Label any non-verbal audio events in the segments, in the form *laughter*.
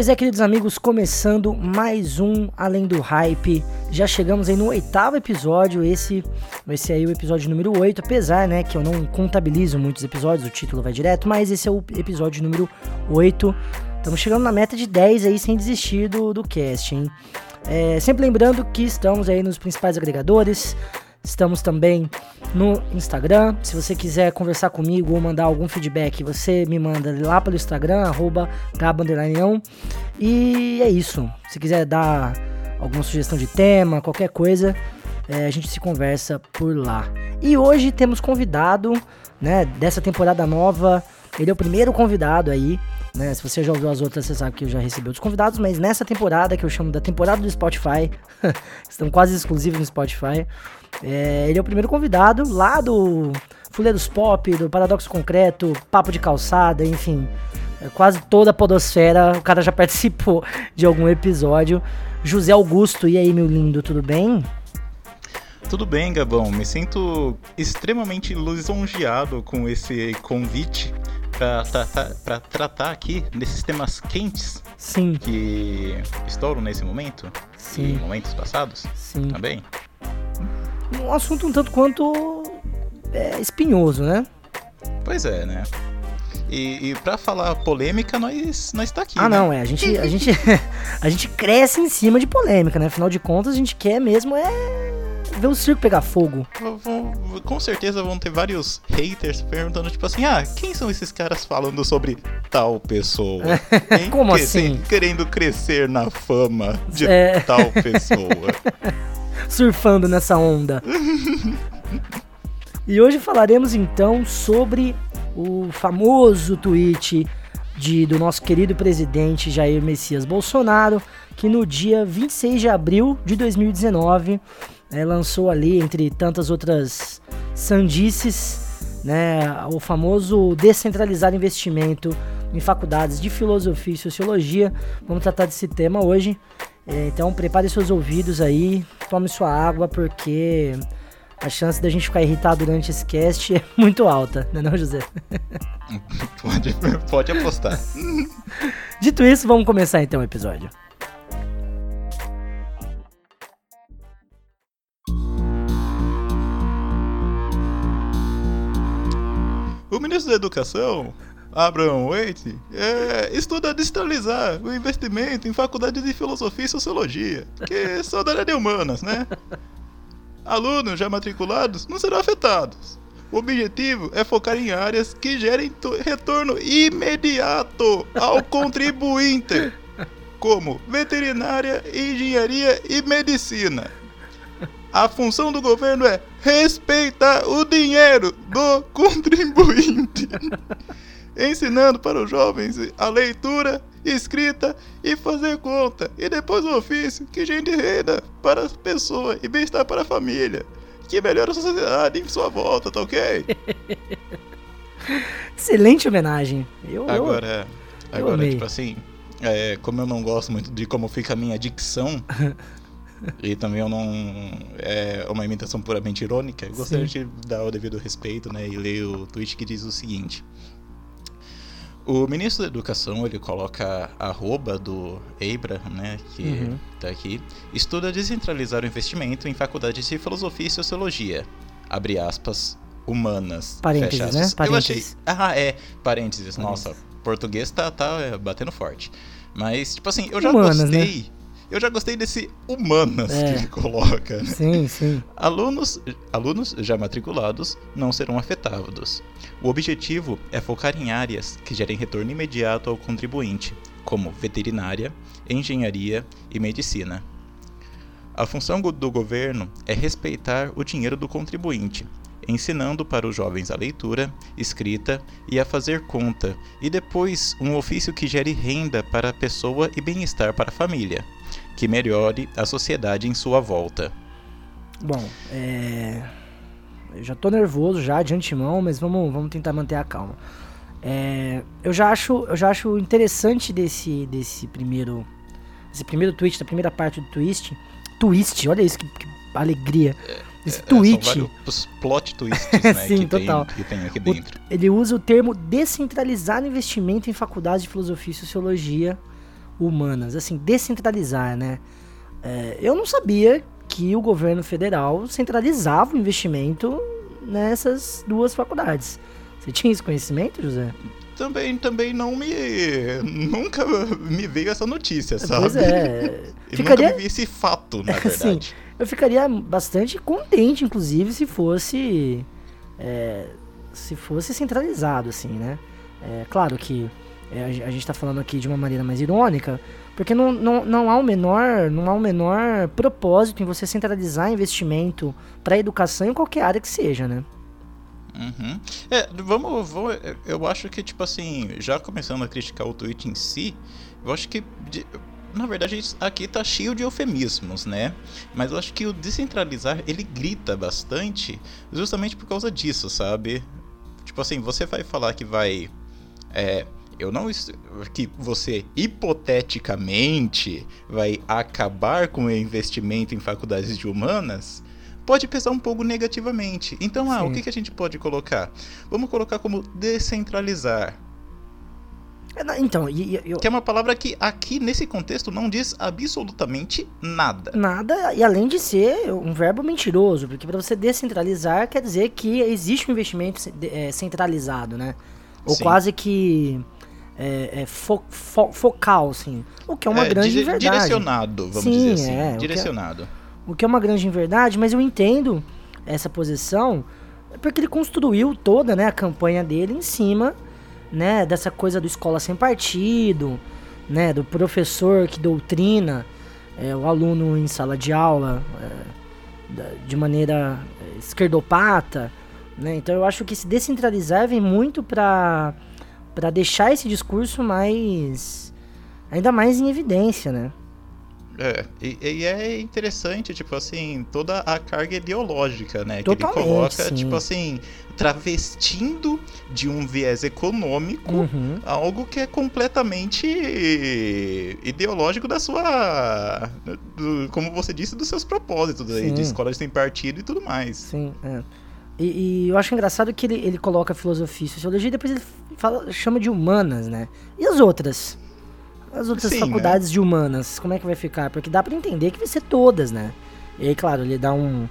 Pois é, queridos amigos, começando mais um Além do Hype. Já chegamos aí no oitavo episódio, esse vai ser aí o episódio número 8, apesar, né, que eu não contabilizo muitos episódios, o título vai direto, mas esse é o episódio número 8. Estamos chegando na meta de 10 aí, sem desistir do, do cast, hein? É, sempre lembrando que estamos aí nos principais agregadores, Estamos também no Instagram. Se você quiser conversar comigo ou mandar algum feedback, você me manda lá pelo Instagram, arroba E é isso. Se quiser dar alguma sugestão de tema, qualquer coisa, é, a gente se conversa por lá. E hoje temos convidado, né, dessa temporada nova. Ele é o primeiro convidado aí. Né? Se você já ouviu as outras, você sabe que eu já recebi outros convidados, mas nessa temporada, que eu chamo da temporada do Spotify, *laughs* estão quase exclusivos no Spotify, é, ele é o primeiro convidado lá do Fuleiros Pop, do Paradoxo Concreto, Papo de Calçada, enfim. É, quase toda a podosfera, o cara já *laughs* participou de algum episódio. José Augusto, e aí, meu lindo, tudo bem? Tudo bem, Gabão. Me sinto extremamente lisonjeado com esse convite para tra tratar aqui desses temas quentes Sim. que estouram nesse momento Sim. e momentos passados. Sim. Bem? Um assunto um tanto quanto é, espinhoso, né? Pois é, né? E, e para falar polêmica, nós, nós tá aqui. Ah, né? não, é. A gente, a, gente, *laughs* a gente cresce em cima de polêmica, né? Afinal de contas, a gente quer mesmo é ver o circo pegar fogo. Com certeza vão ter vários haters perguntando, tipo assim, ah, quem são esses caras falando sobre tal pessoa? *laughs* Como assim? Querendo crescer na fama de é... tal pessoa. *laughs* surfando nessa onda. e hoje falaremos então sobre o famoso tweet de, do nosso querido presidente Jair Messias Bolsonaro, que no dia 26 de abril de 2019 né, lançou ali, entre tantas outras sandices, né, o famoso descentralizar investimento em faculdades de filosofia e sociologia. Vamos tratar desse tema hoje. É, então prepare seus ouvidos aí, tome sua água, porque a chance da gente ficar irritado durante esse cast é *laughs* muito alta, não é não, José? *laughs* pode, pode apostar. *laughs* Dito isso, vamos começar então o episódio. O ministro da Educação Abraham Waite, é, estuda digitalizar o investimento em faculdades de filosofia e sociologia, que são da área de humanas, né? Alunos já matriculados não serão afetados. O objetivo é focar em áreas que gerem retorno imediato ao contribuinte, como veterinária, engenharia e medicina. A função do governo é respeitar o dinheiro do contribuinte *laughs* ensinando para os jovens a leitura, escrita e fazer conta, e depois o ofício que gere renda para as pessoas e bem-estar para a família, que melhora a sociedade em sua volta, tá ok? *laughs* Excelente homenagem. Eu, agora, eu, agora eu tipo assim, é, como eu não gosto muito de como fica a minha dicção, *laughs* *laughs* e também eu não. É uma imitação puramente irônica. Eu gostaria Sim. de dar o devido respeito, né? E ler o tweet que diz o seguinte: o ministro da Educação, ele coloca a arroba do Abraham, né, que uhum. tá aqui, estuda descentralizar o investimento em faculdades de filosofia e sociologia, abre aspas, humanas, parênteses, fecha aspas. Né? Parênteses. Eu achei, ah, é, parênteses, parênteses. nossa, português tá, tá é, batendo forte. Mas, tipo assim, eu já humanas, né? gostei... Né? Eu já gostei desse humanas é. que ele coloca. Né? Sim, sim. Alunos, alunos já matriculados não serão afetados. O objetivo é focar em áreas que gerem retorno imediato ao contribuinte, como veterinária, engenharia e medicina. A função do governo é respeitar o dinheiro do contribuinte, ensinando para os jovens a leitura, escrita e a fazer conta, e depois um ofício que gere renda para a pessoa e bem-estar para a família que melhore a sociedade em sua volta. Bom, é... eu já tô nervoso já de antemão, mas vamos, vamos tentar manter a calma. É... eu já acho, eu já acho interessante desse, desse primeiro, esse primeiro twist, da primeira parte do twist, twist, olha isso que, que alegria. Esse é, tweet. São vários plot twists, *laughs* né? Sim, que total. Tem, que tem aqui dentro. O, ele usa o termo descentralizar investimento em faculdades de filosofia e sociologia humanas, assim, descentralizar, né? É, eu não sabia que o governo federal centralizava o investimento nessas duas faculdades. Você tinha esse conhecimento, José? Também, também não me. Nunca me veio essa notícia, sabe? Pois é. *laughs* E Ficaria- nunca me vi esse fato, na *laughs* Assim, verdade. eu ficaria bastante contente, inclusive, se fosse. é, se fosse centralizado, assim, né? É, claro que é, a a gente tá falando aqui de uma maneira mais irônica, porque não, não, não há o menor não há o menor propósito em você centralizar investimento para educação em qualquer área que seja, né? Uhum. É, vamos, vou- Eu acho que, tipo assim, já começando a criticar o tweet em si, eu acho que. de- na verdade, aqui tá cheio de eufemismos, né? Mas eu acho que o descentralizar, ele grita bastante justamente por causa disso, sabe? Tipo assim, você vai falar que vai. É. Eu não. Que você, hipoteticamente, vai acabar com o investimento em faculdades de humanas. Pode pesar um pouco negativamente. Então, ah, o que, que a gente pode colocar? Vamos colocar como descentralizar. É, Então, eu- Que é uma palavra que aqui nesse contexto não diz absolutamente nada. Nada, e além de ser um verbo mentiroso, porque para você descentralizar quer dizer que existe um investimento é, centralizado, né? Ou Sim. quase que é, é fo- fo- focal, assim. O que é uma É, grande dire- verdade. Direcionado, vamos Sim, dizer assim. é, o que é- direcionado. O que é uma grande verdade, mas eu entendo essa posição porque ele construiu toda né, a campanha dele em cima né, dessa coisa do escola sem partido, né, do professor que doutrina é, o aluno em sala de aula é, de maneira é, esquerdopata. Né? Então eu acho que esse descentralizar vem muito para para deixar esse discurso mais ainda mais em evidência, né? É, e, e é interessante, tipo assim, toda a carga ideológica, né? que Totalmente, ele coloca, sim. tipo assim, travestindo de um viés econômico Uhum. algo que é completamente ideológico da sua. do- como você disse, dos seus propósitos aí, de escolas sem partido e tudo mais. Sim, é. E, e eu acho engraçado que ele, ele coloca filosofia e sociologia e depois ele fala, chama de humanas, né? E as outras? As outras Sim, faculdades de humanas, como é que vai ficar? Porque dá pra entender que vai ser todas, né? E aí, claro, ele dá um.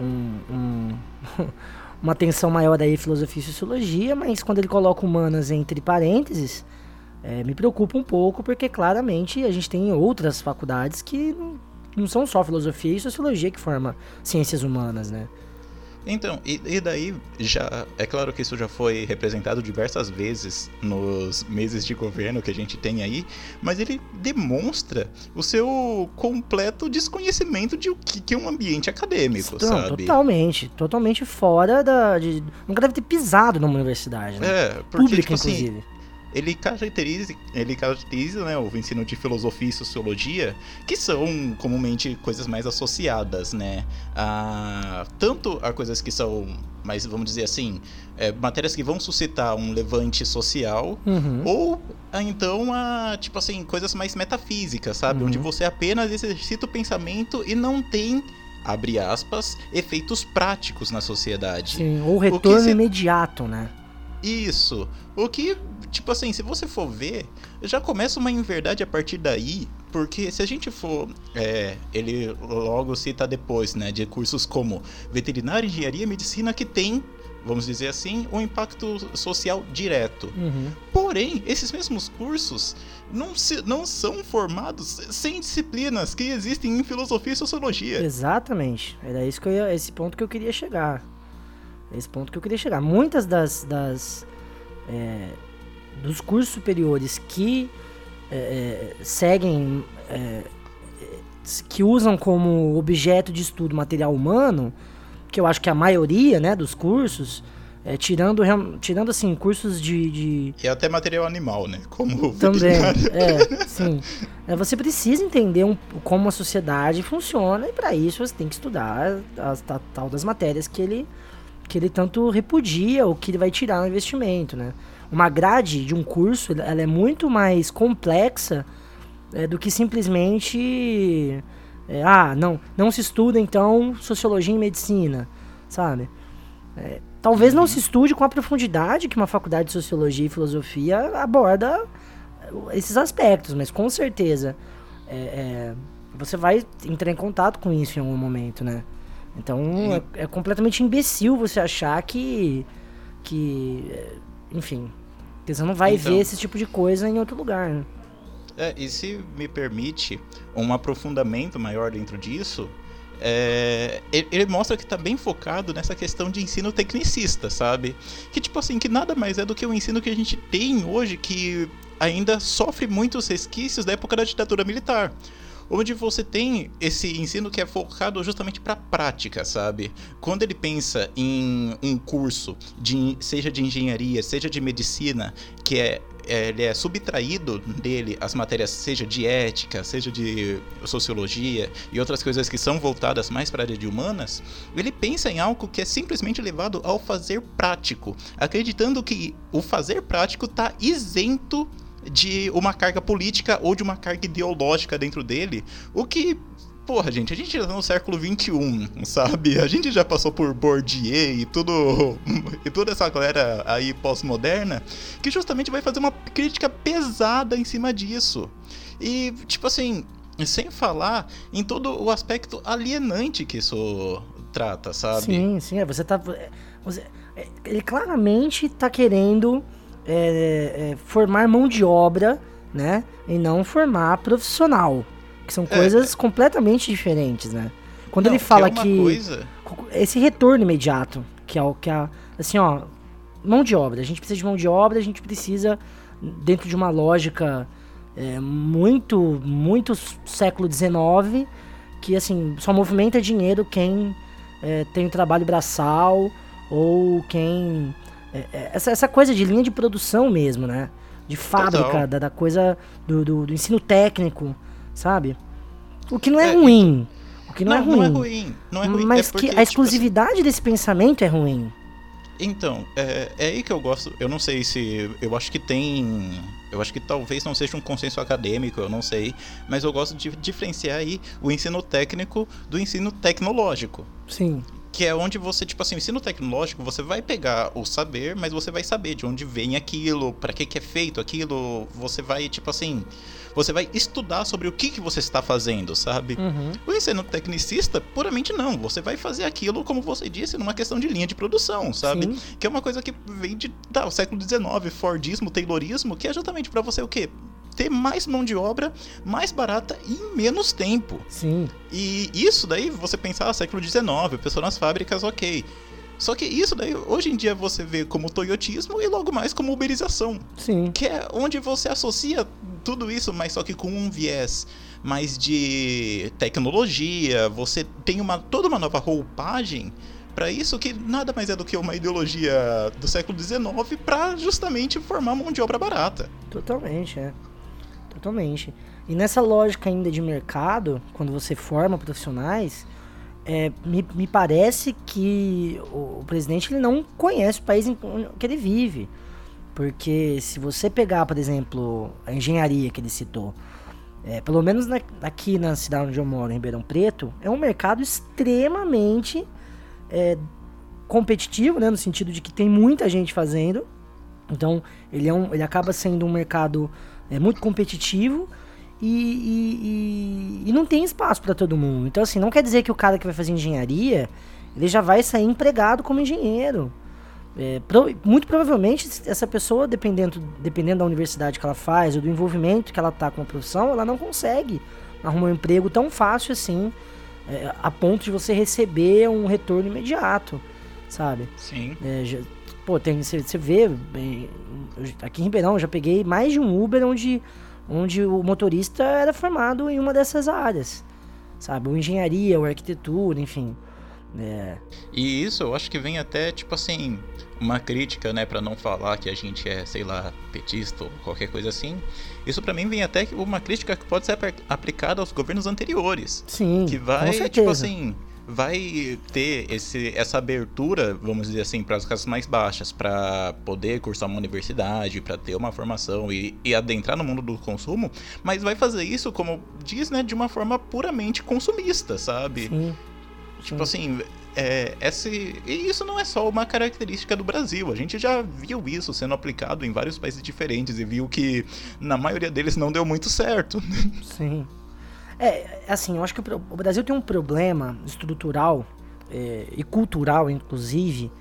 um- um- *laughs* uma atenção maior aí filosofia e sociologia, mas quando ele coloca humanas entre parênteses, é, me preocupa um pouco, porque claramente a gente tem outras faculdades que não, não são só filosofia e sociologia que forma ciências humanas, né? Então, e, e daí já. É claro que isso já foi representado diversas vezes nos meses de governo que a gente tem aí, mas ele demonstra o seu completo desconhecimento de o que, que é um ambiente acadêmico, Não, sabe? totalmente, totalmente fora da. De, nunca deve ter pisado numa universidade, né? É, porque, Pública, tipo assim, inclusive. Ele caracteriza, ele caracteriza né, o ensino de filosofia e sociologia, que são comumente coisas mais associadas, né? A, tanto a coisas que são, mais vamos dizer assim, é, matérias que vão suscitar um levante social, Uhum. ou a, então a, tipo assim, coisas mais metafísicas, sabe? Uhum. Onde você apenas exercita o pensamento e não tem, abre aspas, efeitos práticos na sociedade. Sim, ou retorno se- imediato, né? Isso. O que, tipo assim, se você for ver, já começa uma inverdade a partir daí, porque se a gente for. é, ele logo cita depois, né, de cursos como veterinária, engenharia e medicina que tem, vamos dizer assim, um impacto social direto. Uhum. Porém, esses mesmos cursos não, se, não são formados sem disciplinas que existem em filosofia e sociologia. Exatamente. Era isso que eu ia, esse ponto que eu queria chegar. Esse ponto que eu queria chegar. Muitas das. das é, dos cursos superiores que é, é, seguem. é, que usam como objeto de estudo material humano, que eu acho que a maioria né, dos cursos, é, tirando, tirando assim, cursos de- de, E até material animal, né? Como Também, é, sim. É, você precisa entender um- como a sociedade funciona e para isso você tem que estudar as ta- tal das matérias que ele que ele tanto repudia ou que ele vai tirar no investimento, né? Uma grade de um curso, ela- é muito mais complexa é, do que simplesmente é, ah, não, não se estuda então sociologia e medicina, sabe? É, talvez não se estude com a profundidade que uma faculdade de sociologia e filosofia aborda esses aspectos, mas com certeza é, é, você vai entrar em contato com isso em algum momento, né? Então é, é, completamente imbecil você achar que. que. É, enfim. Você não vai então, ver esse tipo de coisa em outro lugar, né? É, e se me permite um aprofundamento maior dentro disso, é, ele, ele, mostra que está bem focado nessa questão de ensino tecnicista, sabe? Que tipo assim, que nada mais é do que o ensino que a gente tem hoje, que ainda sofre muitos resquícios da época da ditadura militar onde você tem esse ensino que é focado justamente para prática, sabe? Quando ele pensa em um curso, de, seja de engenharia, seja de medicina, que é, é ele é subtraído dele as matérias, seja de ética, seja de sociologia e outras coisas que são voltadas mais para a área de humanas, ele pensa em algo que é simplesmente levado ao fazer prático, acreditando que o fazer prático está isento de uma carga política ou de uma carga ideológica dentro dele, o que porra, gente, a gente já tá no século XXI, sabe? A gente já passou por Bourdieu e tudo. *laughs* e toda essa galera aí pós-moderna, que justamente vai fazer uma crítica pesada em cima disso. E, tipo assim, sem falar em todo o aspecto alienante que isso trata, sabe? Sim, sim, é, você tá. É, você, é, ele claramente tá querendo é, é, formar mão de obra, né? E não formar profissional. Que são é, coisas é. completamente diferentes, né? Quando não, ele fala que, que coisa... esse retorno imediato, que é o que a assim, ó, mão de obra. A gente precisa de mão de obra, a gente precisa dentro de uma lógica é, muito, muito século XIX, que assim só movimenta dinheiro quem é, tem o trabalho braçal ou quem é, é, essa, essa coisa de linha de produção mesmo, né? De fábrica, da, da, coisa do, do, do, ensino técnico, sabe? O que não é, é ruim. O que não, não, é ruim. Não é ruim. Não é ruim. Mas é porque, que a tipo exclusividade tipo assim... desse pensamento é ruim. Então, é, é aí que eu gosto. Eu não sei se. Eu acho que tem. Eu acho que talvez não seja um consenso acadêmico, eu não sei. Mas eu gosto de diferenciar aí o ensino técnico do ensino tecnológico. Sim que é onde você, tipo assim, ensino tecnológico, você vai pegar o saber, mas você vai saber de onde vem aquilo, para que que é feito aquilo, você vai, tipo assim, você vai estudar sobre o que que você está fazendo, sabe? Uhum. O ensino tecnicista, puramente não, você vai fazer aquilo, como você disse, numa questão de linha de produção, sabe? Sim. Que é uma coisa que vem de, tá, o século XIX, Fordismo, Taylorismo, que é justamente para você o quê? Ter mais mão de obra mais barata e em menos tempo. Sim. E isso daí, você pensar, ah, século XIX, pessoa nas fábricas, ok. Só que isso daí, hoje em dia, você vê como toyotismo e logo mais como uberização. Sim. Que é onde você associa tudo isso, mas só que com um viés mais de tecnologia, você tem uma toda uma nova roupagem para isso que nada mais é do que uma ideologia do século XIX para justamente formar mão de obra barata. Totalmente, é. Totalmente. E nessa lógica ainda de mercado, quando você forma profissionais, é, me, me parece que o, o, presidente ele não conhece o país em que ele vive. Porque se você pegar, por exemplo, a engenharia que ele citou, é, pelo menos na, aqui na cidade onde eu moro, em Ribeirão Preto, é um mercado extremamente é, competitivo, né, no sentido de que tem muita gente fazendo. Então, ele, é um, ele acaba sendo um mercado é muito competitivo e, e, e, e não tem espaço para todo mundo. Então, assim, não quer dizer que o cara que vai fazer engenharia ele já vai sair empregado como engenheiro. É, pro, muito provavelmente, essa pessoa, dependendo, dependendo da universidade que ela faz ou do envolvimento que ela tá com a profissão, ela não consegue arrumar um emprego tão fácil assim, é, a ponto de você receber um retorno imediato, sabe? Sim. É, já, pô, tem, você, vê, aqui em Ribeirão, eu já peguei mais de um Uber onde, onde o motorista era formado em uma dessas áreas, sabe? Ou engenharia, ou arquitetura, enfim. É. E isso eu acho que vem até, tipo assim, uma crítica, né, para não falar que a gente é, sei lá, petista ou qualquer coisa assim. Isso para mim vem até uma crítica que pode ser aplicada aos governos anteriores. Sim. Que vai, tipo assim, vai ter esse, essa abertura, vamos dizer assim, para as classes mais baixas, para poder cursar uma universidade, para ter uma formação e, e, adentrar no mundo do consumo, mas vai fazer isso, como diz, né, de uma forma puramente consumista, sabe? Sim. Tipo Sim. assim, é, esse, e isso não é só uma característica do Brasil. A gente já viu isso sendo aplicado em vários países diferentes e viu que na maioria deles não deu muito certo. Sim. É, assim, eu acho que o Brasil tem um problema estrutural é, e cultural, inclusive,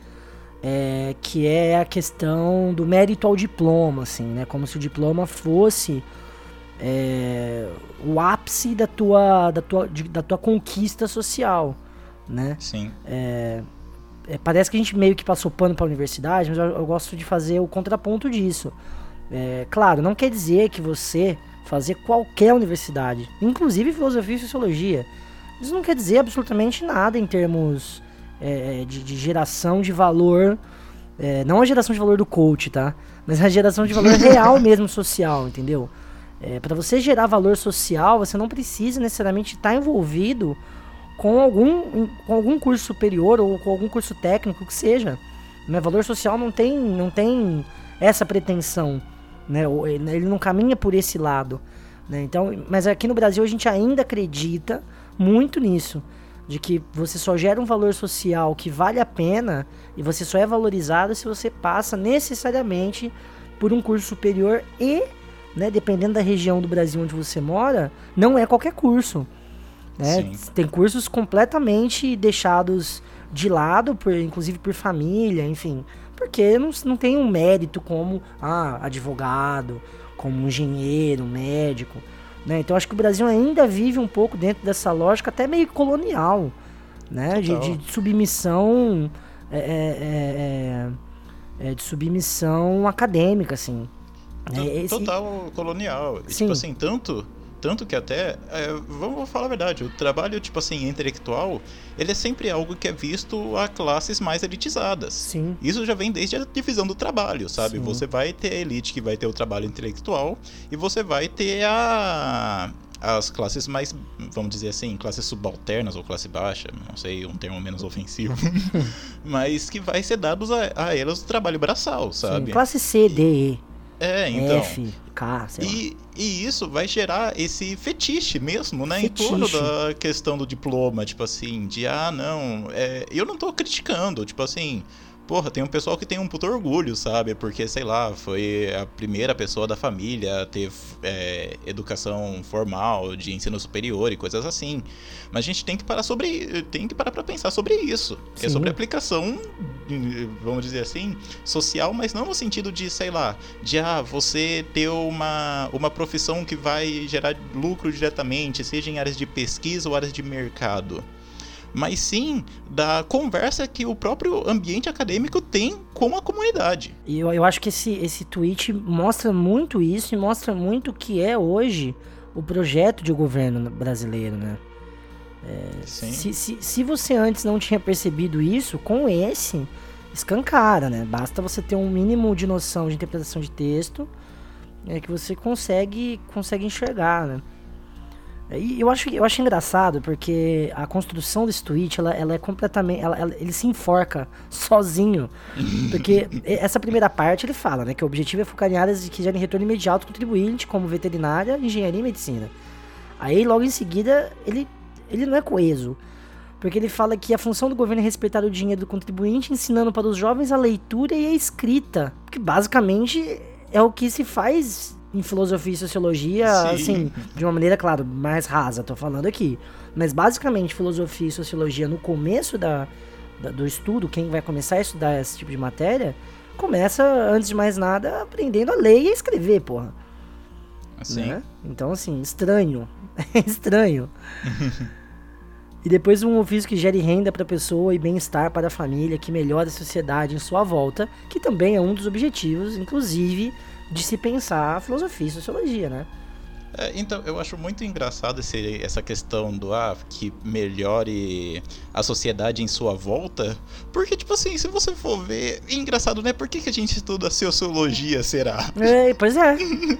é, que é a questão do mérito ao diploma, assim, né? Como se o diploma fosse é, o ápice da tua, da, tua, de, da tua conquista social, né? Sim. É, é, parece que a gente meio que passou pano para a universidade, mas eu, eu, gosto de fazer o contraponto disso. É, claro, não quer dizer que você fazer qualquer universidade, inclusive filosofia e sociologia, isso não quer dizer absolutamente nada em termos é, de, de, geração de valor. É, não a geração de valor do coach, tá? Mas a geração de valor *laughs* real mesmo social, entendeu? É, para você gerar valor social, você não precisa necessariamente estar envolvido com algum, com algum curso superior ou com algum curso técnico que seja. Né? Valor social não tem, não tem essa pretensão. Né? Ele não caminha por esse lado. Né? Então, mas aqui no Brasil a gente ainda acredita muito nisso de que você só gera um valor social que vale a pena e você só é valorizado se você passa necessariamente por um curso superior e, né, dependendo da região do Brasil onde você mora, não é qualquer curso. Né? Tem cursos completamente deixados de lado, por, inclusive por família, enfim, porque não, não tem um mérito como ah, advogado, como engenheiro, médico. Né? Então acho que o Brasil ainda vive um pouco dentro dessa lógica até meio colonial, né? De, de, submissão é é, é, é, é, de submissão acadêmica, assim. Esse... Total colonial. E, tipo assim, tanto tanto que até, é, vamos falar a verdade, o trabalho, tipo assim, intelectual, ele é sempre algo que é visto a classes mais elitizadas. Sim. Isso já vem desde a divisão do trabalho, sabe? Sim. Você vai ter a elite que vai ter o trabalho intelectual e você vai ter a as classes mais, vamos dizer assim, classes subalternas ou classe baixa, não sei, um termo menos ofensivo, *laughs* mas que vai ser dados a, a elas o trabalho braçal, sabe? Sim, classe C, D, E. É, então. F, K, sei e, e isso vai gerar esse fetiche mesmo, né? Fetiche. Em torno da questão do diploma, tipo assim, de ah, não. É, eu não tô criticando, tipo assim porra, tem um pessoal que tem um puto orgulho, sabe? Porque, sei lá, foi a primeira pessoa da família a ter é, educação formal, de ensino superior e coisas assim. Mas a gente tem que parar sobre. Tem que parar pra pensar sobre isso. É sobre aplicação, vamos dizer assim, social, mas não no sentido de, sei lá, de ah, você ter uma, uma profissão que vai gerar lucro diretamente, seja em áreas de pesquisa ou áreas de mercado mas sim da conversa que o próprio ambiente acadêmico tem com a comunidade. E eu, eu acho que esse, esse tweet mostra muito isso e mostra muito o que é hoje o projeto de governo brasileiro, né? É, se, se, se você antes não tinha percebido isso, com esse, escancara, né? Basta você ter um mínimo de noção de interpretação de texto é, que você consegue, consegue enxergar, né? E eu acho, eu acho engraçado porque a construção desse tweet, ela, ela é completamente. Ela, ela, ele se enforca *laughs* sozinho. Porque essa primeira parte ele fala, né? Que o objetivo é focar em áreas que gerem retorno imediato contribuinte, como veterinária, engenharia e medicina. Aí logo em seguida ele, ele não é coeso. Porque ele fala que a função do governo é respeitar o dinheiro do contribuinte, ensinando para os jovens a leitura e a escrita. Que basicamente é o que se faz em filosofia e sociologia, Sim. assim, de uma maneira, claro, mais rasa, tô falando aqui. Mas basicamente, filosofia e sociologia no começo da, da, do estudo, quem vai começar a estudar esse tipo de matéria, começa, antes de mais nada, aprendendo a ler e a escrever, porra. Assim. Né? Então, assim, estranho. *laughs* estranho. *laughs* e depois um ofício que gere renda para a pessoa e bem-estar para a família, que melhora a sociedade em sua volta, que também é um dos objetivos, inclusive de se pensar a filosofia e sociologia, né? É, então, eu acho muito engraçado esse, essa questão do ah, que melhore a sociedade em sua volta. Porque, tipo assim, se você for ver. É engraçado, né? Por que, que a gente estuda sociologia, será? É, pois é.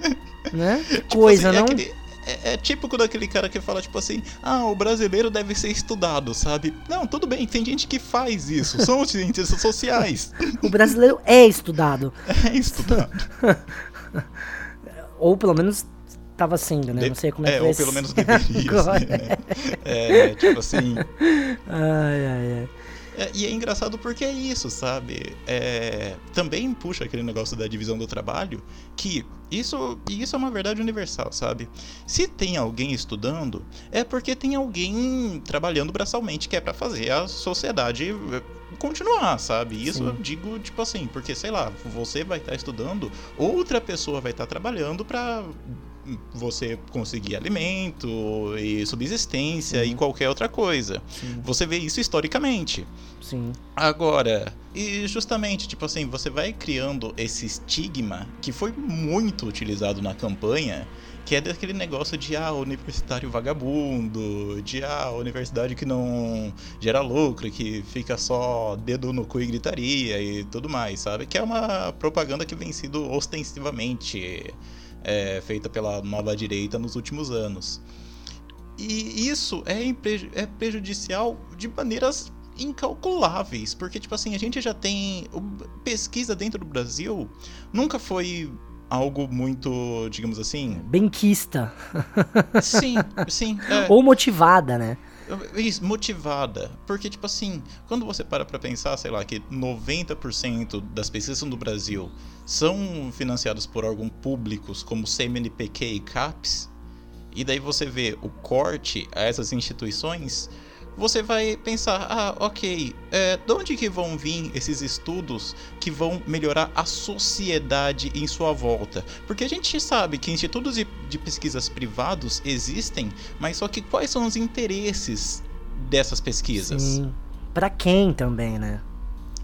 *laughs* né? Tipo Coisa, assim, é não? É, aquele, é, é, típico daquele cara que fala, tipo assim, ah, o brasileiro deve ser estudado, sabe? Não, tudo bem, tem gente que faz isso. São cientistas *laughs* sociais. o brasileiro é estudado. *laughs* É estudado. Ou pelo menos estava sendo, né? De... Não sei como é, é que ou pelo menos deveria *laughs* ser, né? É, tipo assim. Ai, ai, ai. É, e é engraçado porque é isso, sabe? É, também puxa aquele negócio da divisão do trabalho, que isso, isso é uma verdade universal, sabe? Se tem alguém estudando, é porque tem alguém trabalhando braçalmente que é para fazer a sociedade eh, continuar, sabe? Isso Sim. eu digo, tipo assim, porque sei lá, você vai estar tá estudando, outra pessoa vai estar tá trabalhando para você conseguir alimento e subsistência e qualquer outra coisa. Sim. Você vê isso historicamente. Sim. Agora, e justamente, tipo assim, você vai criando esse estigma que foi muito utilizado na campanha, que é daquele negócio de ah, universitário vagabundo, de ah, universidade que não gera lucro, que fica só dedo no cu e gritaria e tudo mais, sabe? Que é uma propaganda que vem sido ostensivamente é, feita pela nova direita nos últimos anos. E isso é, é prejudicial de maneiras incalculáveis, porque tipo assim, a gente já tem pesquisa dentro do Brasil, nunca foi algo muito, digamos assim, benquista. Sim, sim. É. Ou motivada, né? Isso, motivada. Porque, tipo assim, quando você para pra pensar, sei lá, que 90% das pesquisas do Brasil são financiadas por órgãos públicos como CMNPq e CAPES, e daí você vê o corte a essas instituições, você vai pensar, ah, ok, é, de onde que vão vir esses estudos que vão melhorar a sociedade em sua volta? Porque a gente sabe que institutos de, de pesquisas privados existem, mas só que quais são os interesses dessas pesquisas? Sim. Para quem também, né?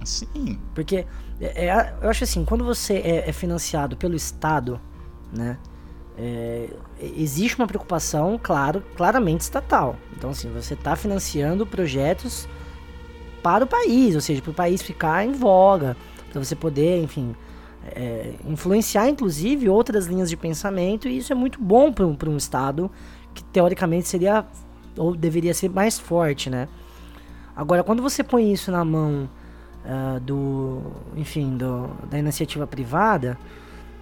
Sim. Porque é, é, eu acho assim, quando você é, é financiado pelo Estado, né? É, existe uma preocupação, claro, claramente estatal. Então, assim, você está financiando projetos para o país, ou seja, para o país ficar em voga, para você poder, enfim, é, influenciar, inclusive, outras linhas de pensamento, e isso é muito bom para um, um Estado que, teoricamente, seria ou deveria ser mais forte, né? Agora, quando você põe isso na mão uh, do, enfim, do, da iniciativa privada,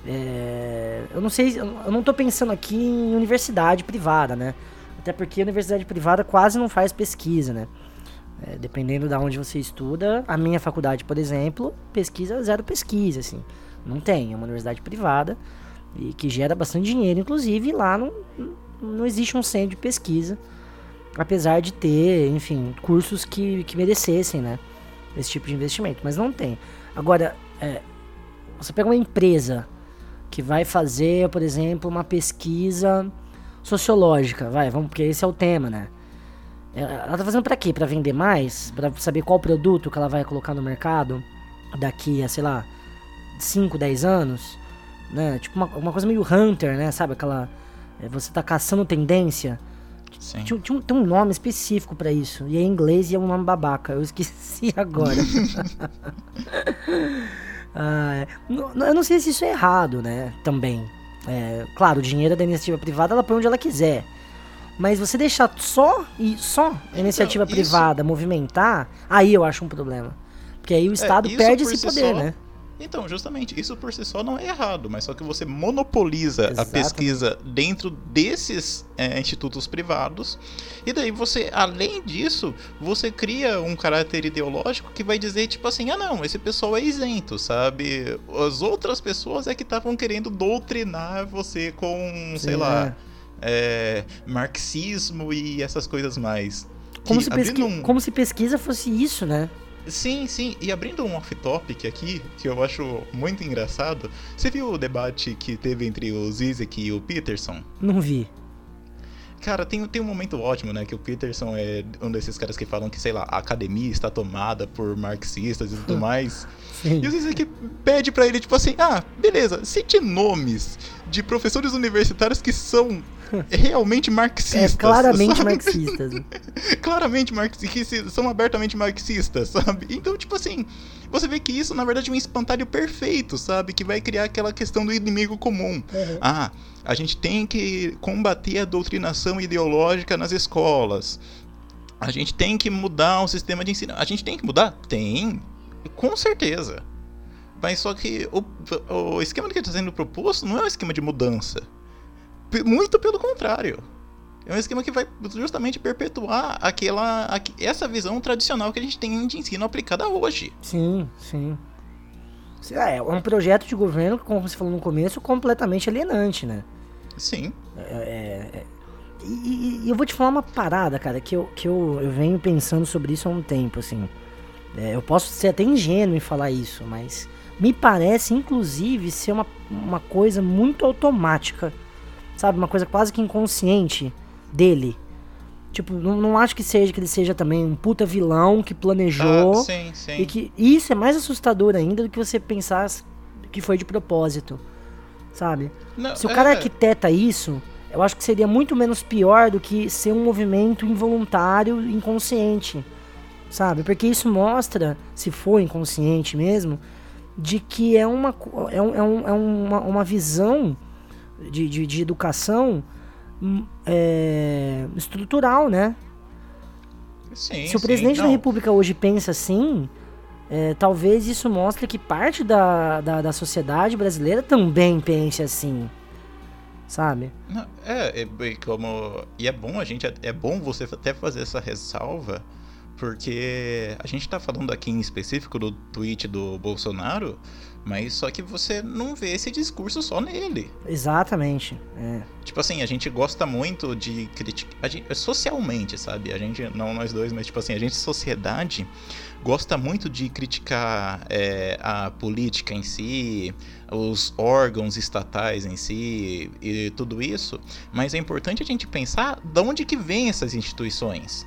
é, eu não sei, eu não estou pensando aqui em universidade privada, né? Até porque a universidade privada quase não faz pesquisa, né? É, dependendo da de onde você estuda, a minha faculdade, por exemplo, pesquisa zero pesquisa, assim. Não tem, é uma universidade privada e que gera bastante dinheiro, inclusive lá não, não existe um centro de pesquisa, apesar de ter, enfim, cursos que, que merecessem, né? Esse tipo de investimento, mas não tem. Agora, é, você pega uma empresa que vai fazer, por exemplo, uma pesquisa sociológica, vai, vamos, porque esse é o tema, né? É, ela tá fazendo para quê? Para vender mais? Para saber qual produto que ela vai colocar no mercado daqui a, sei lá, 5, 10 anos, né? Tipo uma, uma coisa meio hunter, né? Sabe aquela é, você tá caçando tendência. Sim. Tinha, tinha, tem um nome específico para isso. E é em inglês e é um nome babaca. Eu esqueci *laughs* agora. *laughs* Ah, eu não sei se isso é errado, né? Também. É, claro, o dinheiro é da iniciativa privada, ela põe onde ela quiser. Mas você deixar só e só a iniciativa então, privada movimentar, aí eu acho um problema. Porque aí o é, Estado é, perde esse poder, só, né? Então, justamente, isso por si só não é errado, mas só que você monopoliza Exato. a pesquisa dentro desses é, institutos privados, e daí você, além disso, você cria um caráter ideológico que vai dizer, tipo assim, ah não, esse pessoal é isento, sabe? As outras pessoas é que estavam querendo doutrinar você com, Sim, sei lá, é. É, marxismo e essas coisas mais. Como, se pesqui... um... Como se pesquisa fosse isso, né? Sim, sim. E abrindo um off-topic aqui, que eu acho muito engraçado, você viu o debate que teve entre o Zizek e o Peterson? Não vi. Cara, tem, tem um momento ótimo, né? Que o Peterson é um desses caras que falam que, sei lá, a academia está tomada por marxistas e tudo *laughs* mais. Sim. E o Zizek pede para ele, tipo assim, ah, beleza, cite nomes de professores universitários que são realmente marxistas. É, claramente sabe? marxistas. *laughs* claramente marxistas, são abertamente marxistas, sabe? Então, tipo assim, você vê que isso, na verdade, é um espantalho perfeito, sabe? Que vai criar aquela questão do inimigo comum. Uhum. Ah, a gente tem que combater a doutrinação ideológica nas escolas. A gente tem que mudar o sistema de ensino. A gente tem que mudar? Tem. Com certeza. Mas só que o, o esquema que está sendo proposto não é um esquema de mudança. Muito pelo contrário. É um esquema que vai justamente perpetuar aquela, essa visão tradicional que a gente tem de ensino aplicada hoje. Sim, sim. É, é um projeto de governo, como você falou no começo, completamente alienante, né? Sim. É, é, é e, e, eu vou te falar uma parada, cara, que, eu, que eu, eu venho pensando sobre isso há um tempo, assim. É, eu posso ser até ingênuo em falar isso, mas me parece, inclusive, ser uma, uma coisa muito automática, sabe? Uma coisa quase que inconsciente dele. Tipo, não, não acho que seja que ele seja também um puta vilão que planejou. Ah, sim, sim. E que isso é mais assustador ainda do que você pensar que foi de propósito. Sabe? Não, Se o cara é... arquiteta isso, eu acho que seria muito menos pior do que ser um movimento involuntário, inconsciente, sabe? Porque isso mostra, se for inconsciente mesmo, de que é uma, é, um, é, um, é uma, uma visão de, de, de educação hum, é, estrutural, né? Sim, se o presidente da República hoje pensa assim, é, talvez isso mostre que parte da, da, da sociedade brasileira também pense assim sabe? É, é, como e é bom a gente é bom você até fazer essa ressalva porque a gente tá falando aqui em específico do tweet do Bolsonaro, mas só que você não vê esse discurso só nele. Exatamente. É. Tipo assim, a gente gosta muito de criticar. Socialmente, sabe? A gente, não nós dois, mas tipo assim, a gente, sociedade, gosta muito de criticar é, a política em si, os órgãos estatais em si e tudo isso, mas é importante a gente pensar de onde que vem essas instituições,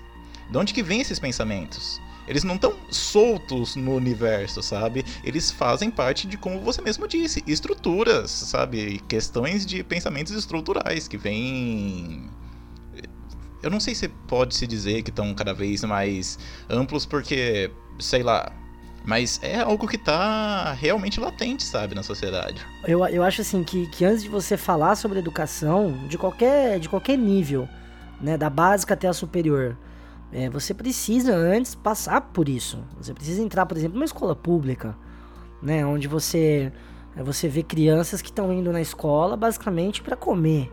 de onde que vem esses pensamentos. Eles não estão soltos no universo, sabe? Eles fazem parte de, como você mesmo disse, estruturas, sabe? Questões de pensamentos estruturais que vêm eu não sei se pode se dizer que estão cada vez mais amplos, porque, sei lá, mas é algo que tá realmente latente, sabe, na sociedade. Eu, eu acho assim que, que antes de você falar sobre educação, de qualquer, de qualquer nível, né, da básica até a superior, é, você precisa antes passar por isso. Você precisa entrar, por exemplo, numa escola pública, né, onde você, é, você vê crianças que estão indo na escola basicamente para comer.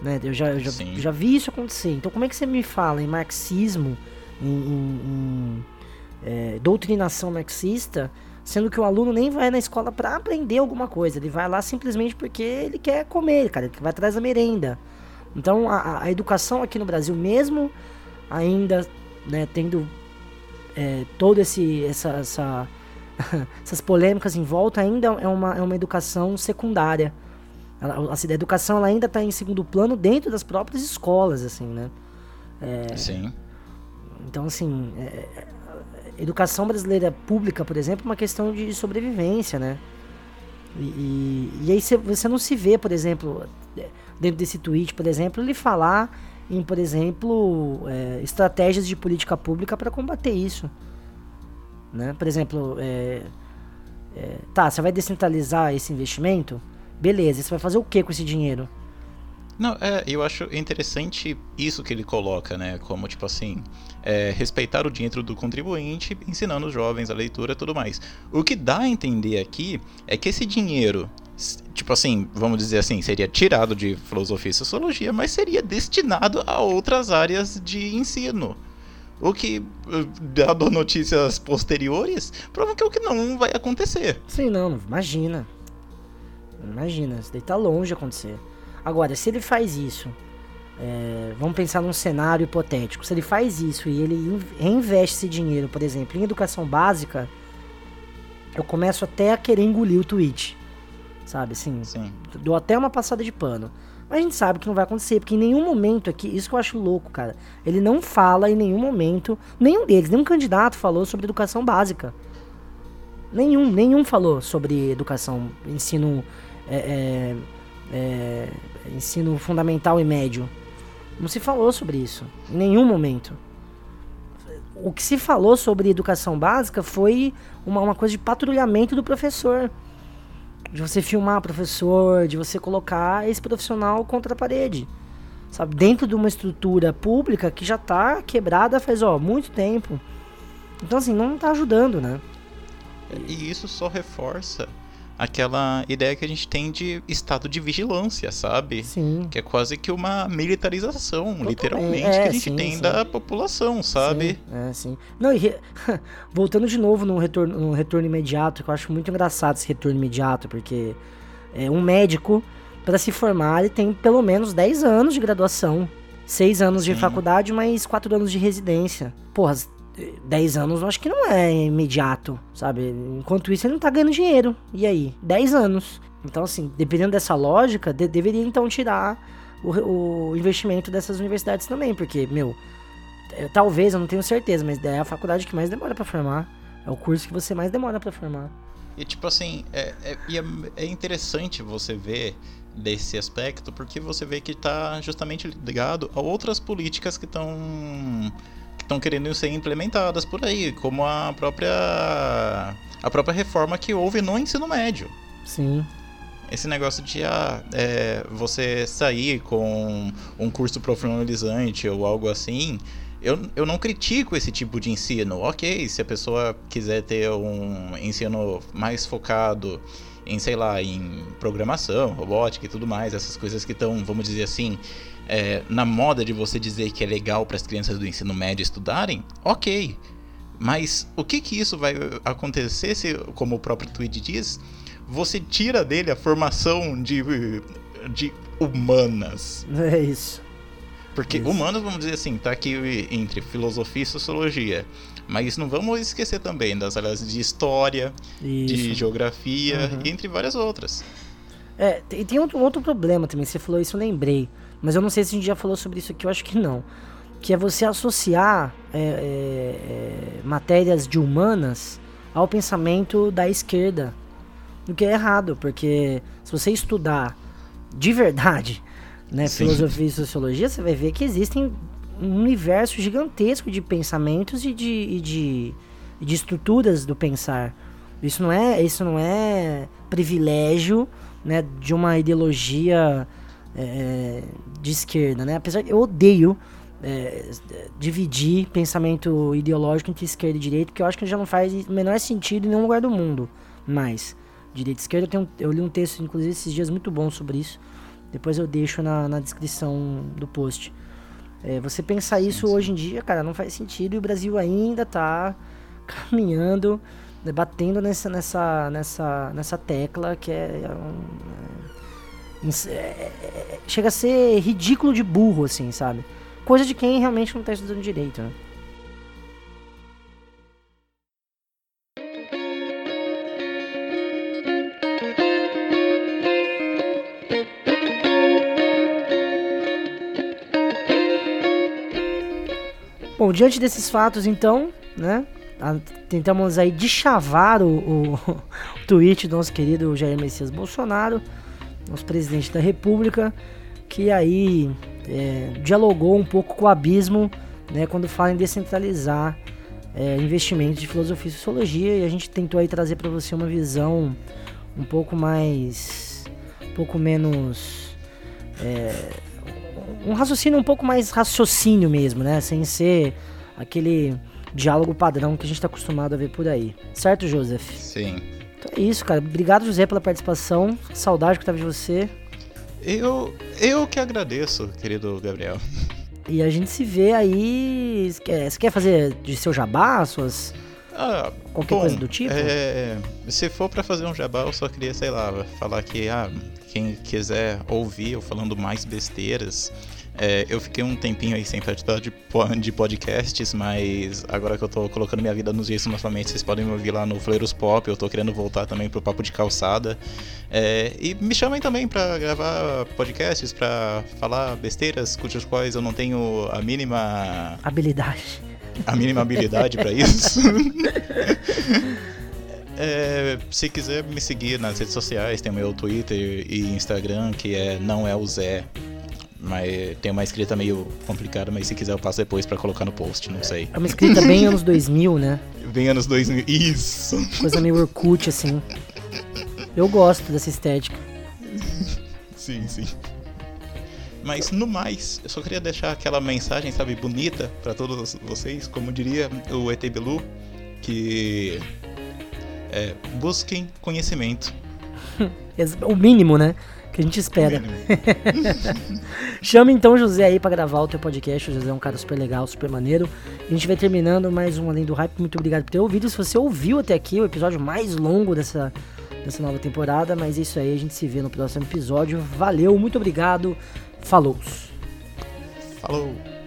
Né? Eu, já, eu já, já, vi isso acontecer. Então, como é que você me fala em marxismo, em, em, em é, doutrinação marxista, sendo que o aluno nem vai na escola para aprender alguma coisa, ele vai lá simplesmente porque ele quer comer, cara, ele vai atrás da merenda. Então, a, a educação aqui no Brasil, mesmo ainda né, tendo é, toda esse, essa, essa *laughs* essas polêmicas em volta, ainda é uma, é uma educação secundária assim, a educação ela ainda está em segundo plano dentro das próprias escolas, assim, né? É, Sim. Então, assim, é, é educação brasileira pública, por exemplo, é uma questão de sobrevivência, né? E, e, e aí você não se vê, por exemplo, dentro desse tweet, por exemplo, ele falar em, por exemplo, é, estratégias de política pública para combater isso. Né? Por exemplo, é, é, tá, você vai descentralizar esse investimento? Beleza, você vai fazer o que com esse dinheiro? Não, é, eu acho interessante isso que ele coloca, né? Como, tipo assim, é, respeitar o dinheiro do contribuinte, ensinando os jovens a leitura e tudo mais. O que dá a entender aqui é que esse dinheiro, tipo assim, vamos dizer assim, seria tirado de filosofia e sociologia, mas seria destinado a outras áreas de ensino. O que, dado notícias posteriores, prova que é o que não vai acontecer. Sim, não, imagina. Imagina, isso daí tá longe de acontecer. Agora, se ele faz isso, é, vamos pensar num cenário hipotético. Se ele faz isso e ele reinveste esse dinheiro, por exemplo, em educação básica, eu começo até a querer engolir o tweet. Sabe, assim, Sim. dou até uma passada de pano. Mas a gente sabe que não vai acontecer, porque em nenhum momento aqui, isso que eu acho louco, cara. Ele não fala em nenhum momento, nenhum deles, nenhum candidato falou sobre educação básica. Nenhum, nenhum falou sobre educação, ensino é, é, é, ensino fundamental e médio. Não se falou sobre isso, em nenhum momento. O que se falou sobre educação básica foi uma, uma coisa de patrulhamento do professor. De você filmar professor, de você colocar esse profissional contra a parede. Sabe? Dentro de uma estrutura pública que já está quebrada faz ó, muito tempo. Então, assim, não está ajudando, né? E isso só reforça aquela ideia que a gente tem de estado de vigilância, sabe? Sim. Que é quase que uma militarização, Totalmente. literalmente, É, que a gente sim, tem sim. da população, sabe? Sim, é, sim. Não, e re- *laughs* voltando de novo num retorno, num retorno imediato, que eu acho muito engraçado esse retorno imediato, porque é, um médico, para se formar, ele tem pelo menos 10 anos de graduação. 6 anos de Sim. faculdade, mais 4 anos de residência. Porra, 10 anos eu acho que não é imediato, sabe? Enquanto isso, ele não tá ganhando dinheiro. E aí? 10 anos. Então, assim, dependendo dessa lógica, de- deveria então tirar o, o investimento dessas universidades também, porque, meu, é, talvez, eu não tenho certeza, mas é a faculdade que mais demora pra formar. É o curso que você mais demora pra formar. E tipo assim, é, é, é, é interessante você ver desse aspecto, porque você vê que tá justamente ligado a outras políticas que estão que estão querendo ser implementadas por aí, como a própria a própria reforma que houve no ensino médio. Sim. Esse negócio de ah, é, você sair com um curso profissionalizante ou algo assim, eu, eu não critico esse tipo de ensino. Ok, se a pessoa quiser ter um ensino mais focado em, sei lá, em programação, robótica e tudo mais, essas coisas que estão, vamos dizer assim, é, na moda de você dizer que é legal para as crianças do ensino médio estudarem, ok. Mas o que que isso vai acontecer se, como o próprio tweet diz, você tira dele a formação de, de humanas? É isso. Porque Isso. humanas, vamos dizer assim, tá aqui entre filosofia e sociologia. Mas não vamos esquecer também das áreas de história, de Isso. geografia, Uhum. entre várias outras. É, e tem outro, outro problema também. Você falou isso, eu lembrei. Mas eu não sei se a gente já falou sobre isso aqui, eu acho que não. Que é você associar é, é, é, matérias de humanas ao pensamento da esquerda. O que é errado, porque se você estudar de verdade né, Sim. filosofia e sociologia, você vai ver que existem um universo gigantesco de pensamentos e de, e de, de estruturas do pensar. Isso não é, isso não é privilégio né, de uma ideologia é, de esquerda, né? Apesar eu odeio é, dividir pensamento ideológico entre esquerda e direita, porque eu acho que já não faz o menor sentido em nenhum lugar do mundo. Mas, direita e esquerda, eu, tenho, eu li um texto, inclusive, esses dias muito bom sobre isso. Depois eu deixo na, na descrição do post. É, você pensar isso sim. hoje em dia, cara, não faz sentido e o Brasil ainda tá *laughs* caminhando, né, batendo nessa, nessa, nessa, nessa tecla que é, é um, é, é- é- chega a ser ridículo de burro, assim, sabe? Coisa de quem realmente não tá estudando direito, né? Bom, diante desses fatos, então, né? tentamos aí deschavar o, o, *laughs* o tweet do nosso querido Jair Messias Bolsonaro, nosso presidente da República, que aí é, dialogou um pouco com o abismo, né? Quando fala em descentralizar é, investimentos de filosofia e sociologia, e a gente tentou aí trazer para você uma visão um pouco mais, um pouco menos é, um raciocínio um pouco mais raciocínio mesmo, né? Sem ser aquele diálogo padrão que a gente tá acostumado a ver por aí. Certo, Joseph? Sim. Então é isso, cara. Obrigado, José, pela participação. Saudade que tava de você. Eu, eu que agradeço, querido Gabriel. E a gente se vê aí. Você quer, fazer de seu jabá, suas. Ah, Qualquer bom, coisa do tipo? é, se for pra fazer um jabá, eu só queria, sei lá, falar que ah, quem quiser ouvir eu falando mais besteiras, é, eu fiquei um tempinho aí sem participar de, de podcasts, mas agora que eu tô colocando minha vida nos eixos novamente, vocês podem me ouvir lá no Fleiros Pop, eu tô querendo voltar também pro Papo de Calçada. É, e me chamem também pra gravar podcasts, pra falar besteiras cujas quais eu não tenho a mínima Habilidade. a mínima habilidade pra isso. *laughs* É, se quiser me seguir nas redes sociais, tem o meu Twitter e Instagram, que é não é o Zé. Mas tem uma escrita meio complicada, mas se quiser eu passo depois pra colocar no post, não sei. É uma escrita bem anos 2000, né? Vem anos 2000. Isso! Coisa meio Orkut, assim. Eu gosto dessa estética. Sim, sim. Mas no mais, eu só queria deixar aquela mensagem, sabe, bonita pra todos vocês, como diria o ET Bilu, que é, busquem conhecimento. *laughs* o mínimo, né? Que a gente espera. *laughs* Chama então o José aí pra gravar o teu podcast. O José é um cara super legal, super maneiro. A gente vai terminando mais um Além do Hype. Muito obrigado por ter ouvido. Se você ouviu até aqui, o episódio mais longo dessa, dessa nova temporada. Mas é isso aí, a gente se vê no próximo episódio. Valeu, muito obrigado. Falou. Falou.